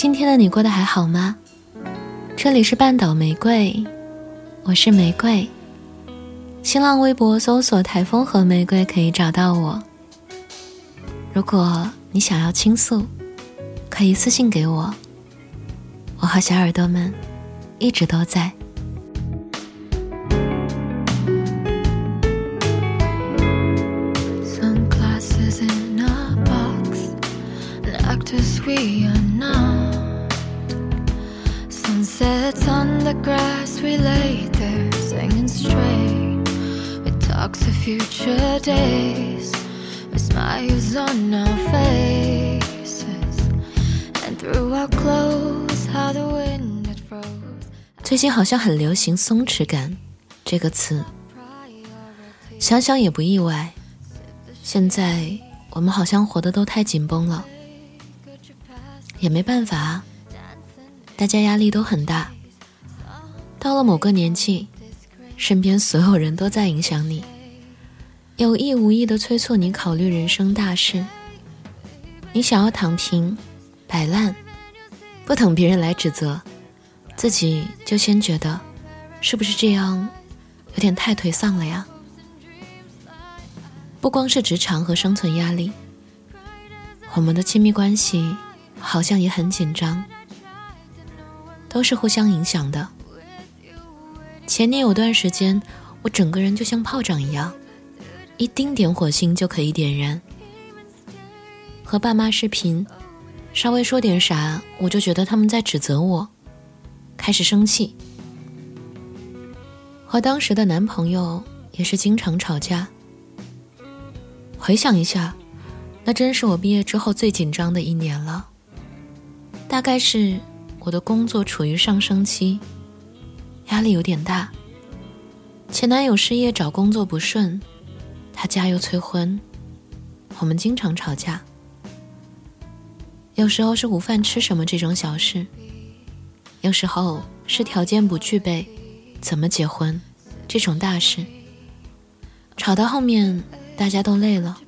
今天的你过得还好吗？这里是半岛玫瑰，我是玫瑰。新浪微博搜索“台风和玫瑰”可以找到我。如果你想要倾诉，可以私信给我。我和小耳朵们一直都在。Talk to future days with smiles on our faces and through our clothes how the wind had froze 最近好像很流行松弛感这个词想想也不意外现在我们好像活得都太紧绷了也没办法大家压力都很大到了某个年纪，身边所有人都在影响你，有意无意的催促你考虑人生大事。你想要躺平、摆烂，不等别人来指责，自己就先觉得，是不是这样，有点太颓丧了呀？不光是职场和生存压力，我们的亲密关系好像也很紧张，都是互相影响的。前年有段时间，我整个人就像炮仗一样，一丁点火星就可以点燃。和爸妈视频，稍微说点啥，我就觉得他们在指责我，开始生气。和当时的男朋友也是经常吵架。回想一下，那真是我毕业之后最紧张的一年了。大概是我的工作处于上升期。压力有点大。前男友失业找工作不顺，他家又催婚，我们经常吵架。有时候是午饭吃什么这种小事，有时候是条件不具备，怎么结婚这种大事。吵到后面大家都累了，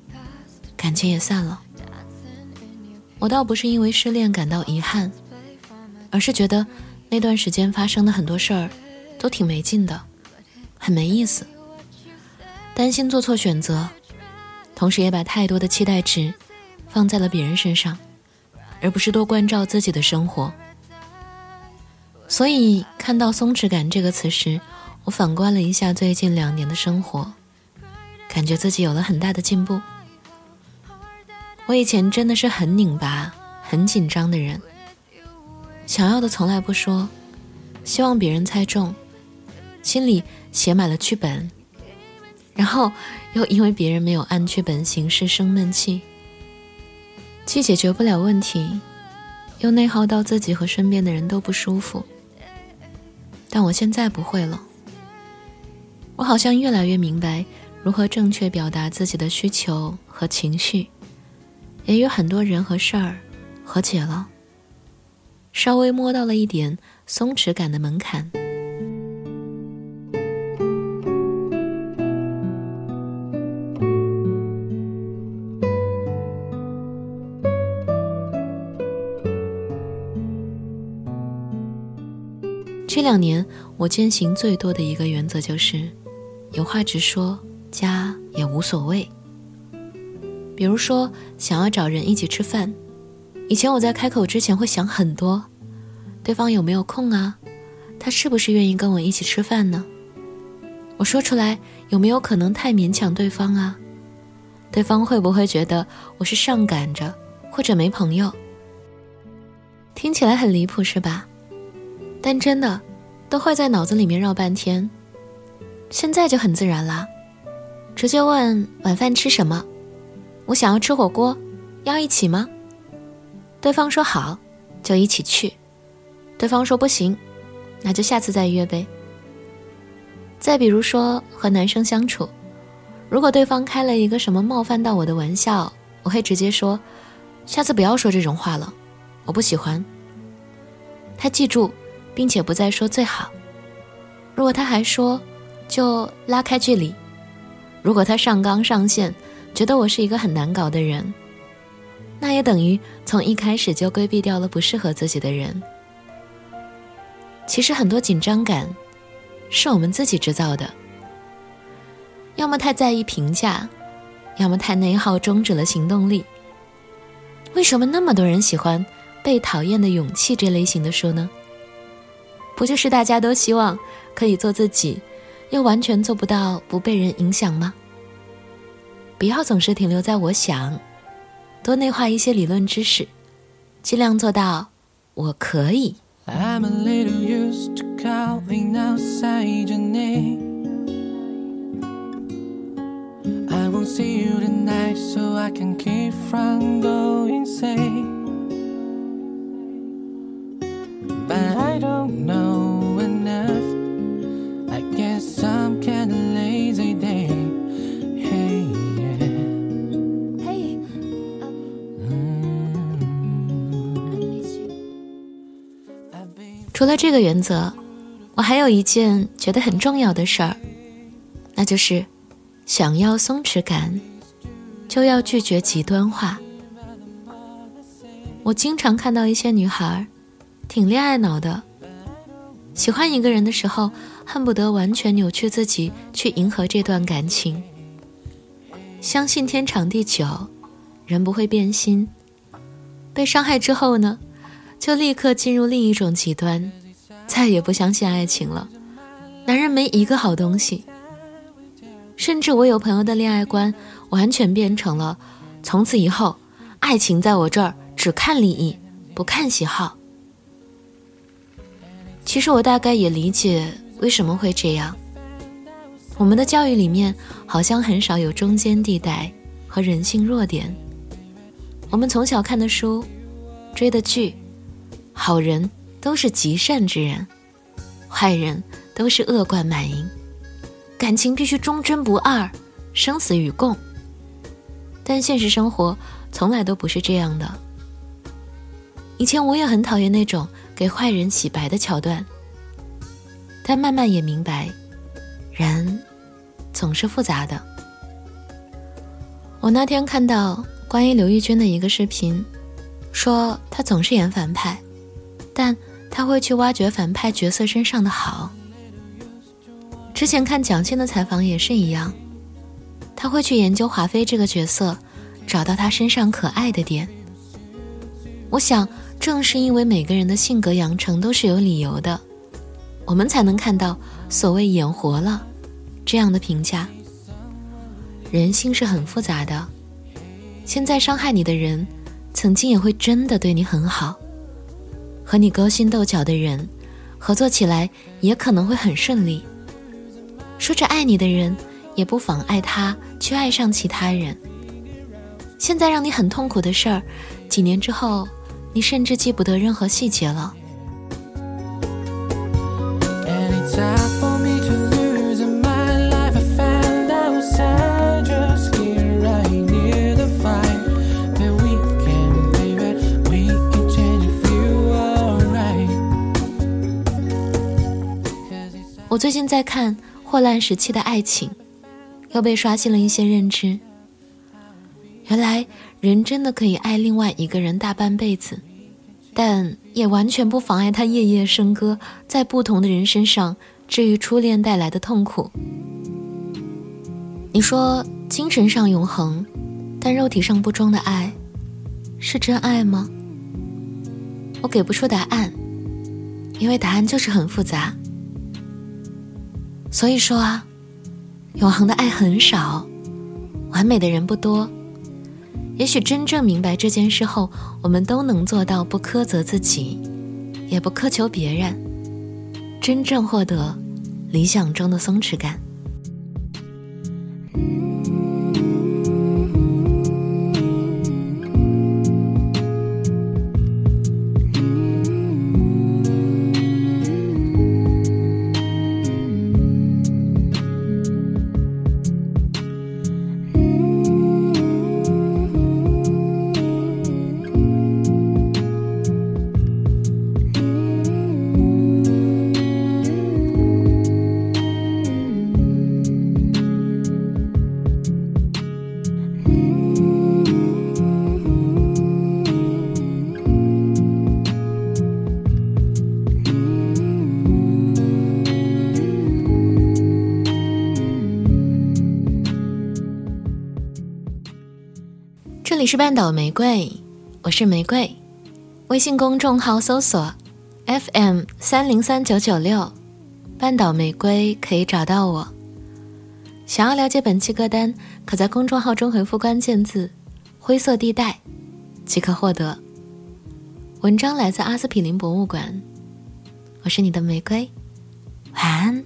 感情也散了。我倒不是因为失恋感到遗憾，而是觉得那段时间发生的很多事儿。都挺没劲的，很没意思。担心做错选择，同时也把太多的期待值放在了别人身上，而不是多关照自己的生活。所以看到“松弛感”这个词时，我反观了一下最近两年的生活，感觉自己有了很大的进步。我以前真的是很拧巴、很紧张的人，想要的从来不说，希望别人猜中。心里写满了剧本，然后又因为别人没有按剧本行事生闷气，既解决不了问题，又内耗到自己和身边的人都不舒服。但我现在不会了，我好像越来越明白如何正确表达自己的需求和情绪，也与很多人和事儿和解了，稍微摸到了一点松弛感的门槛。这两年我践行最多的一个原则就是，有话直说，家也无所谓。比如说想要找人一起吃饭，以前我在开口之前会想很多，对方有没有空啊？他是不是愿意跟我一起吃饭呢？我说出来有没有可能太勉强对方啊？对方会不会觉得我是上赶着或者没朋友？听起来很离谱是吧？但真的，都会在脑子里面绕半天。现在就很自然啦，直接问晚饭吃什么，我想要吃火锅，要一起吗？对方说好，就一起去；对方说不行，那就下次再约呗。再比如说和男生相处，如果对方开了一个什么冒犯到我的玩笑，我会直接说，下次不要说这种话了，我不喜欢。他记住。并且不再说最好。如果他还说，就拉开距离。如果他上纲上线，觉得我是一个很难搞的人，那也等于从一开始就规避掉了不适合自己的人。其实很多紧张感，是我们自己制造的。要么太在意评价，要么太内耗，终止了行动力。为什么那么多人喜欢《被讨厌的勇气》这类型的书呢？不就是大家都希望可以做自己，又完全做不到不被人影响吗？不要总是停留在我想，多内化一些理论知识，尽量做到我可以。除了这个原则，我还有一件觉得很重要的事儿，那就是想要松弛感，就要拒绝极端化。我经常看到一些女孩，挺恋爱脑的，喜欢一个人的时候，恨不得完全扭曲自己去迎合这段感情，相信天长地久，人不会变心。被伤害之后呢？就立刻进入另一种极端，再也不相信爱情了。男人没一个好东西。甚至我有朋友的恋爱观完全变成了：从此以后，爱情在我这儿只看利益，不看喜好。其实我大概也理解为什么会这样。我们的教育里面好像很少有中间地带和人性弱点。我们从小看的书，追的剧。好人都是极善之人，坏人都是恶贯满盈。感情必须忠贞不二，生死与共。但现实生活从来都不是这样的。以前我也很讨厌那种给坏人洗白的桥段，但慢慢也明白，人总是复杂的。我那天看到关于刘奕君的一个视频，说他总是演反派。但他会去挖掘反派角色身上的好。之前看蒋欣的采访也是一样，他会去研究华妃这个角色，找到他身上可爱的点。我想，正是因为每个人的性格养成都是有理由的，我们才能看到所谓“演活了”这样的评价。人性是很复杂的，现在伤害你的人，曾经也会真的对你很好。和你勾心斗角的人，合作起来也可能会很顺利。说着爱你的人，也不妨碍他去爱上其他人。现在让你很痛苦的事儿，几年之后，你甚至记不得任何细节了。我最近在看《霍乱时期的爱情》，又被刷新了一些认知。原来人真的可以爱另外一个人大半辈子，但也完全不妨碍他夜夜笙歌，在不同的人身上治愈初恋带来的痛苦。你说精神上永恒，但肉体上不忠的爱，是真爱吗？我给不出答案，因为答案就是很复杂。所以说啊，永恒的爱很少，完美的人不多。也许真正明白这件事后，我们都能做到不苛责自己，也不苛求别人，真正获得理想中的松弛感。里是半岛玫瑰，我是玫瑰。微信公众号搜索 FM 三零三九九六，半岛玫瑰可以找到我。想要了解本期歌单，可在公众号中回复关键字“灰色地带”，即可获得。文章来自阿司匹林博物馆。我是你的玫瑰，晚安，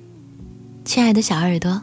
亲爱的小耳朵。